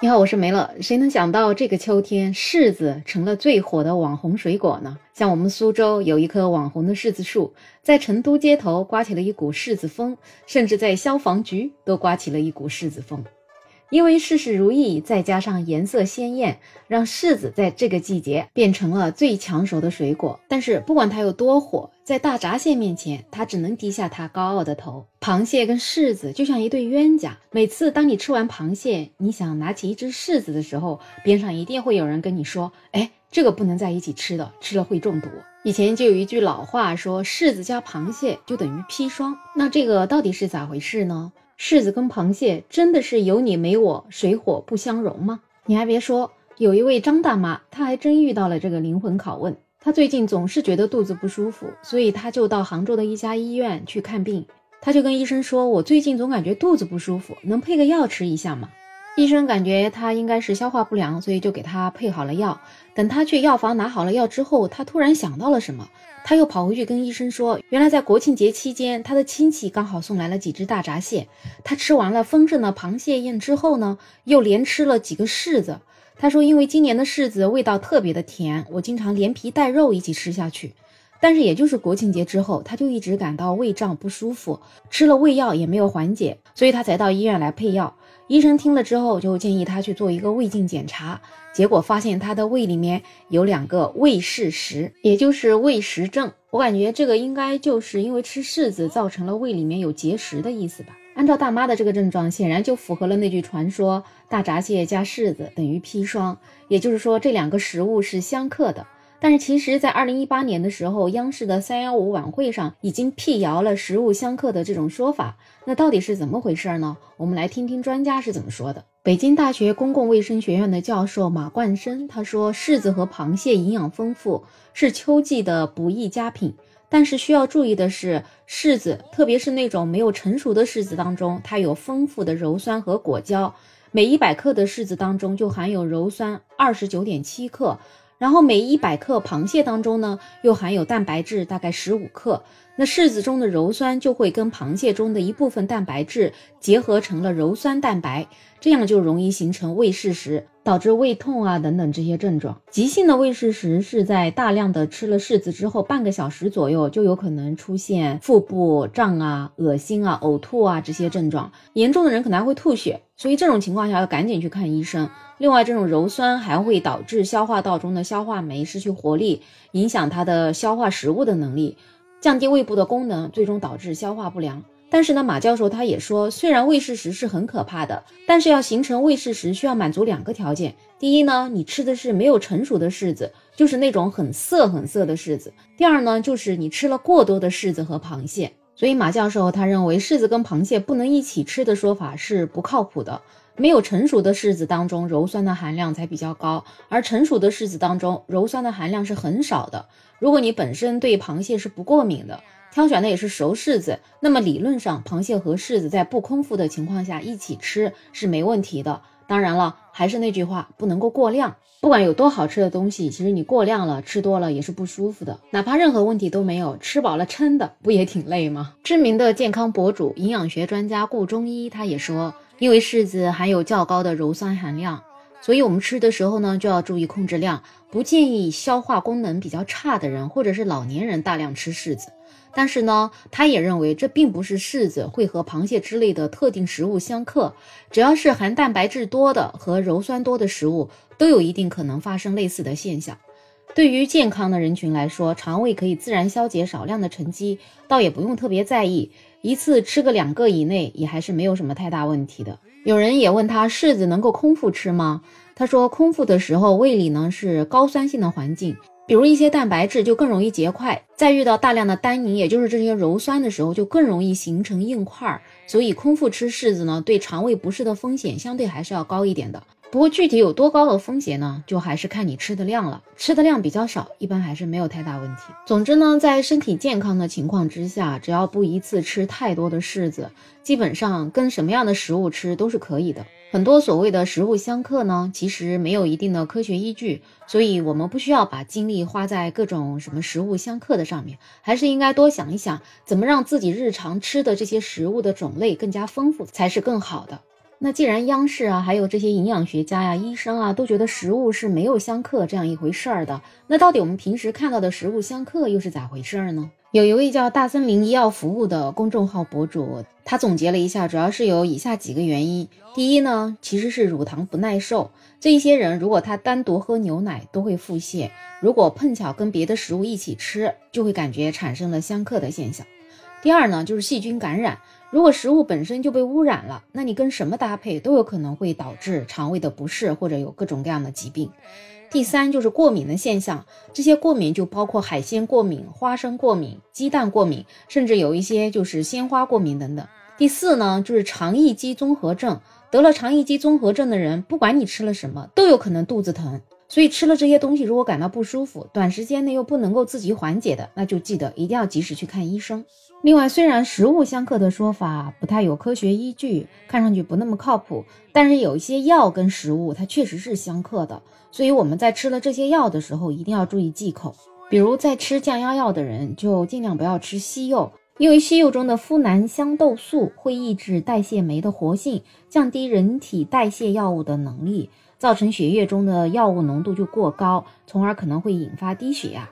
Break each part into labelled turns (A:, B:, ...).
A: 你好，我是梅乐。谁能想到这个秋天柿子成了最火的网红水果呢？像我们苏州有一棵网红的柿子树，在成都街头刮起了一股柿子风，甚至在消防局都刮起了一股柿子风。因为事事如意，再加上颜色鲜艳，让柿子在这个季节变成了最抢手的水果。但是不管它有多火，在大闸蟹面前，它只能低下它高傲的头。螃蟹跟柿子就像一对冤家，每次当你吃完螃蟹，你想拿起一只柿子的时候，边上一定会有人跟你说：“哎，这个不能在一起吃的，吃了会中毒。”以前就有一句老话说：“柿子加螃蟹就等于砒霜。”那这个到底是咋回事呢？柿子跟螃蟹真的是有你没我，水火不相容吗？你还别说，有一位张大妈，她还真遇到了这个灵魂拷问。她最近总是觉得肚子不舒服，所以她就到杭州的一家医院去看病。她就跟医生说：“我最近总感觉肚子不舒服，能配个药吃一下吗？”医生感觉她应该是消化不良，所以就给她配好了药。等她去药房拿好了药之后，她突然想到了什么。他又跑回去跟医生说，原来在国庆节期间，他的亲戚刚好送来了几只大闸蟹。他吃完了丰盛的螃蟹宴之后呢，又连吃了几个柿子。他说，因为今年的柿子味道特别的甜，我经常连皮带肉一起吃下去。但是也就是国庆节之后，他就一直感到胃胀不舒服，吃了胃药也没有缓解，所以他才到医院来配药。医生听了之后，就建议他去做一个胃镜检查，结果发现他的胃里面有两个胃柿石，也就是胃石症。我感觉这个应该就是因为吃柿子造成了胃里面有结石的意思吧。按照大妈的这个症状，显然就符合了那句传说：大闸蟹加柿子等于砒霜，也就是说这两个食物是相克的。但是其实，在二零一八年的时候，央视的三幺五晚会上已经辟谣了食物相克的这种说法。那到底是怎么回事呢？我们来听听专家是怎么说的。北京大学公共卫生学院的教授马冠生他说：“柿子和螃蟹营养丰富，是秋季的不易佳品。但是需要注意的是，柿子，特别是那种没有成熟的柿子当中，它有丰富的鞣酸和果胶，每一百克的柿子当中就含有鞣酸二十九点七克。”然后每一百克螃蟹当中呢，又含有蛋白质大概十五克，那柿子中的鞣酸就会跟螃蟹中的一部分蛋白质结合成了鞣酸蛋白，这样就容易形成胃柿石。导致胃痛啊等等这些症状，急性的胃柿石是在大量的吃了柿子之后，半个小时左右就有可能出现腹部胀啊、恶心啊、呕吐啊这些症状，严重的人可能还会吐血，所以这种情况下要赶紧去看医生。另外，这种鞣酸还会导致消化道中的消化酶失去活力，影响它的消化食物的能力，降低胃部的功能，最终导致消化不良。但是呢，马教授他也说，虽然胃柿石是很可怕的，但是要形成胃柿石需要满足两个条件。第一呢，你吃的是没有成熟的柿子，就是那种很涩很涩的柿子；第二呢，就是你吃了过多的柿子和螃蟹。所以马教授他认为，柿子跟螃蟹不能一起吃的说法是不靠谱的。没有成熟的柿子当中，鞣酸的含量才比较高，而成熟的柿子当中，鞣酸的含量是很少的。如果你本身对螃蟹是不过敏的，挑选的也是熟柿子，那么理论上螃蟹和柿子在不空腹的情况下一起吃是没问题的。当然了，还是那句话，不能够过量。不管有多好吃的东西，其实你过量了，吃多了也是不舒服的。哪怕任何问题都没有，吃饱了撑的，不也挺累吗？知名的健康博主、营养学专家顾中医他也说，因为柿子含有较高的鞣酸含量，所以我们吃的时候呢就要注意控制量，不建议消化功能比较差的人或者是老年人大量吃柿子。但是呢，他也认为这并不是柿子会和螃蟹之类的特定食物相克，只要是含蛋白质多的和鞣酸多的食物，都有一定可能发生类似的现象。对于健康的人群来说，肠胃可以自然消解少量的沉积，倒也不用特别在意，一次吃个两个以内，也还是没有什么太大问题的。有人也问他，柿子能够空腹吃吗？他说，空腹的时候，胃里呢是高酸性的环境。比如一些蛋白质就更容易结块，再遇到大量的单宁，也就是这些鞣酸的时候，就更容易形成硬块儿。所以空腹吃柿子呢，对肠胃不适的风险相对还是要高一点的。不过具体有多高的风险呢，就还是看你吃的量了。吃的量比较少，一般还是没有太大问题。总之呢，在身体健康的情况之下，只要不一次吃太多的柿子，基本上跟什么样的食物吃都是可以的。很多所谓的食物相克呢，其实没有一定的科学依据，所以我们不需要把精力花在各种什么食物相克的上面，还是应该多想一想，怎么让自己日常吃的这些食物的种类更加丰富才是更好的。那既然央视啊，还有这些营养学家呀、医生啊，都觉得食物是没有相克这样一回事儿的，那到底我们平时看到的食物相克又是咋回事儿呢？有一位叫大森林医药服务的公众号博主，他总结了一下，主要是有以下几个原因。第一呢，其实是乳糖不耐受，这一些人如果他单独喝牛奶都会腹泻，如果碰巧跟别的食物一起吃，就会感觉产生了相克的现象。第二呢，就是细菌感染，如果食物本身就被污染了，那你跟什么搭配都有可能会导致肠胃的不适或者有各种各样的疾病。第三就是过敏的现象，这些过敏就包括海鲜过敏、花生过敏、鸡蛋过敏，甚至有一些就是鲜花过敏等等。第四呢，就是肠易激综合症，得了肠易激综合症的人，不管你吃了什么，都有可能肚子疼。所以吃了这些东西，如果感到不舒服，短时间内又不能够自己缓解的，那就记得一定要及时去看医生。另外，虽然食物相克的说法不太有科学依据，看上去不那么靠谱，但是有一些药跟食物它确实是相克的。所以我们在吃了这些药的时候，一定要注意忌口。比如在吃降压药的人，就尽量不要吃西柚，因为西柚中的呋喃香豆素会抑制代谢酶的活性，降低人体代谢药物的能力，造成血液中的药物浓度就过高，从而可能会引发低血压。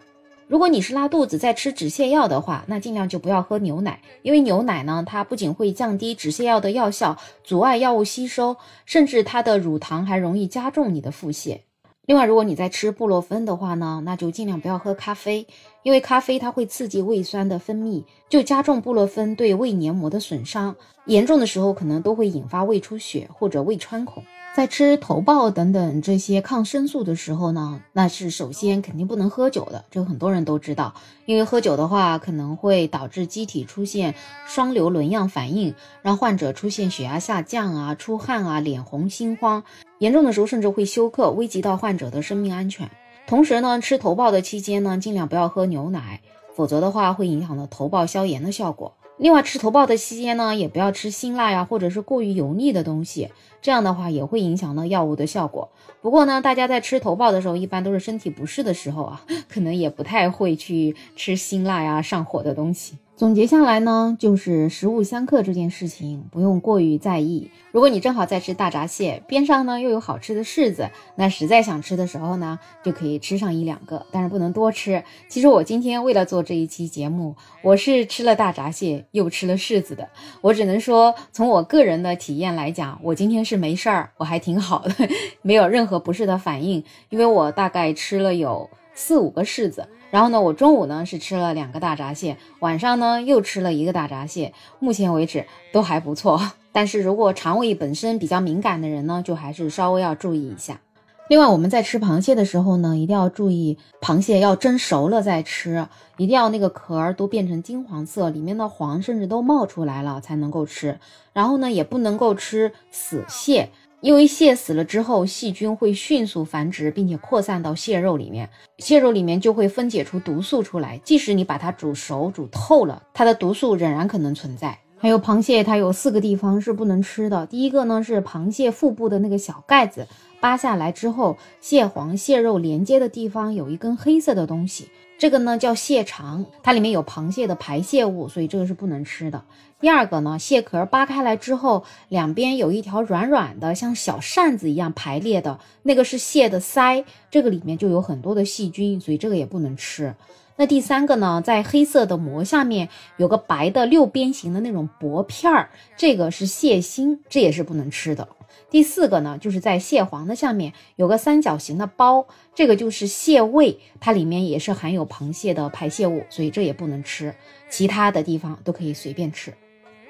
A: 如果你是拉肚子在吃止泻药的话，那尽量就不要喝牛奶，因为牛奶呢，它不仅会降低止泻药的药效，阻碍药物吸收，甚至它的乳糖还容易加重你的腹泻。另外，如果你在吃布洛芬的话呢，那就尽量不要喝咖啡，因为咖啡它会刺激胃酸的分泌，就加重布洛芬对胃黏膜的损伤，严重的时候可能都会引发胃出血或者胃穿孔。在吃头孢等等这些抗生素的时候呢，那是首先肯定不能喝酒的，这个很多人都知道，因为喝酒的话可能会导致机体出现双硫仑样反应，让患者出现血压下降啊、出汗啊、脸红心慌，严重的时候甚至会休克，危及到患者的生命安全。同时呢，吃头孢的期间呢，尽量不要喝牛奶，否则的话会影响到头孢消炎的效果。另外，吃头孢的期间呢，也不要吃辛辣呀，或者是过于油腻的东西，这样的话也会影响到药物的效果。不过呢，大家在吃头孢的时候，一般都是身体不适的时候啊，可能也不太会去吃辛辣呀、上火的东西。总结下来呢，就是食物相克这件事情不用过于在意。如果你正好在吃大闸蟹，边上呢又有好吃的柿子，那实在想吃的时候呢，就可以吃上一两个，但是不能多吃。其实我今天为了做这一期节目，我是吃了大闸蟹又吃了柿子的。我只能说，从我个人的体验来讲，我今天是没事儿，我还挺好的，没有任何不适的反应，因为我大概吃了有四五个柿子。然后呢，我中午呢是吃了两个大闸蟹，晚上呢又吃了一个大闸蟹，目前为止都还不错。但是如果肠胃本身比较敏感的人呢，就还是稍微要注意一下。另外，我们在吃螃蟹的时候呢，一定要注意，螃蟹要蒸熟了再吃，一定要那个壳儿都变成金黄色，里面的黄甚至都冒出来了才能够吃。然后呢，也不能够吃死蟹。因为蟹死了之后，细菌会迅速繁殖，并且扩散到蟹肉里面，蟹肉里面就会分解出毒素出来。即使你把它煮熟、煮透了，它的毒素仍然可能存在。还有螃蟹，它有四个地方是不能吃的。第一个呢是螃蟹腹部的那个小盖子，扒下来之后，蟹黄、蟹肉连接的地方有一根黑色的东西，这个呢叫蟹肠，它里面有螃蟹的排泄物，所以这个是不能吃的。第二个呢，蟹壳扒开来之后，两边有一条软软的，像小扇子一样排列的那个是蟹的鳃，这个里面就有很多的细菌，所以这个也不能吃。那第三个呢，在黑色的膜下面有个白的六边形的那种薄片儿，这个是蟹心，这也是不能吃的。第四个呢，就是在蟹黄的下面有个三角形的包，这个就是蟹胃，它里面也是含有螃蟹的排泄物，所以这也不能吃。其他的地方都可以随便吃。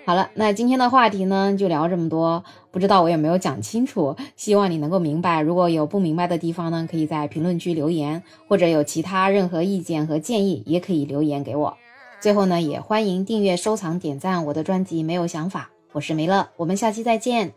A: 好了，那今天的话题呢，就聊这么多。不知道我有没有讲清楚，希望你能够明白。如果有不明白的地方呢，可以在评论区留言，或者有其他任何意见和建议，也可以留言给我。最后呢，也欢迎订阅、收藏、点赞我的专辑。没有想法，我是梅乐，我们下期再见。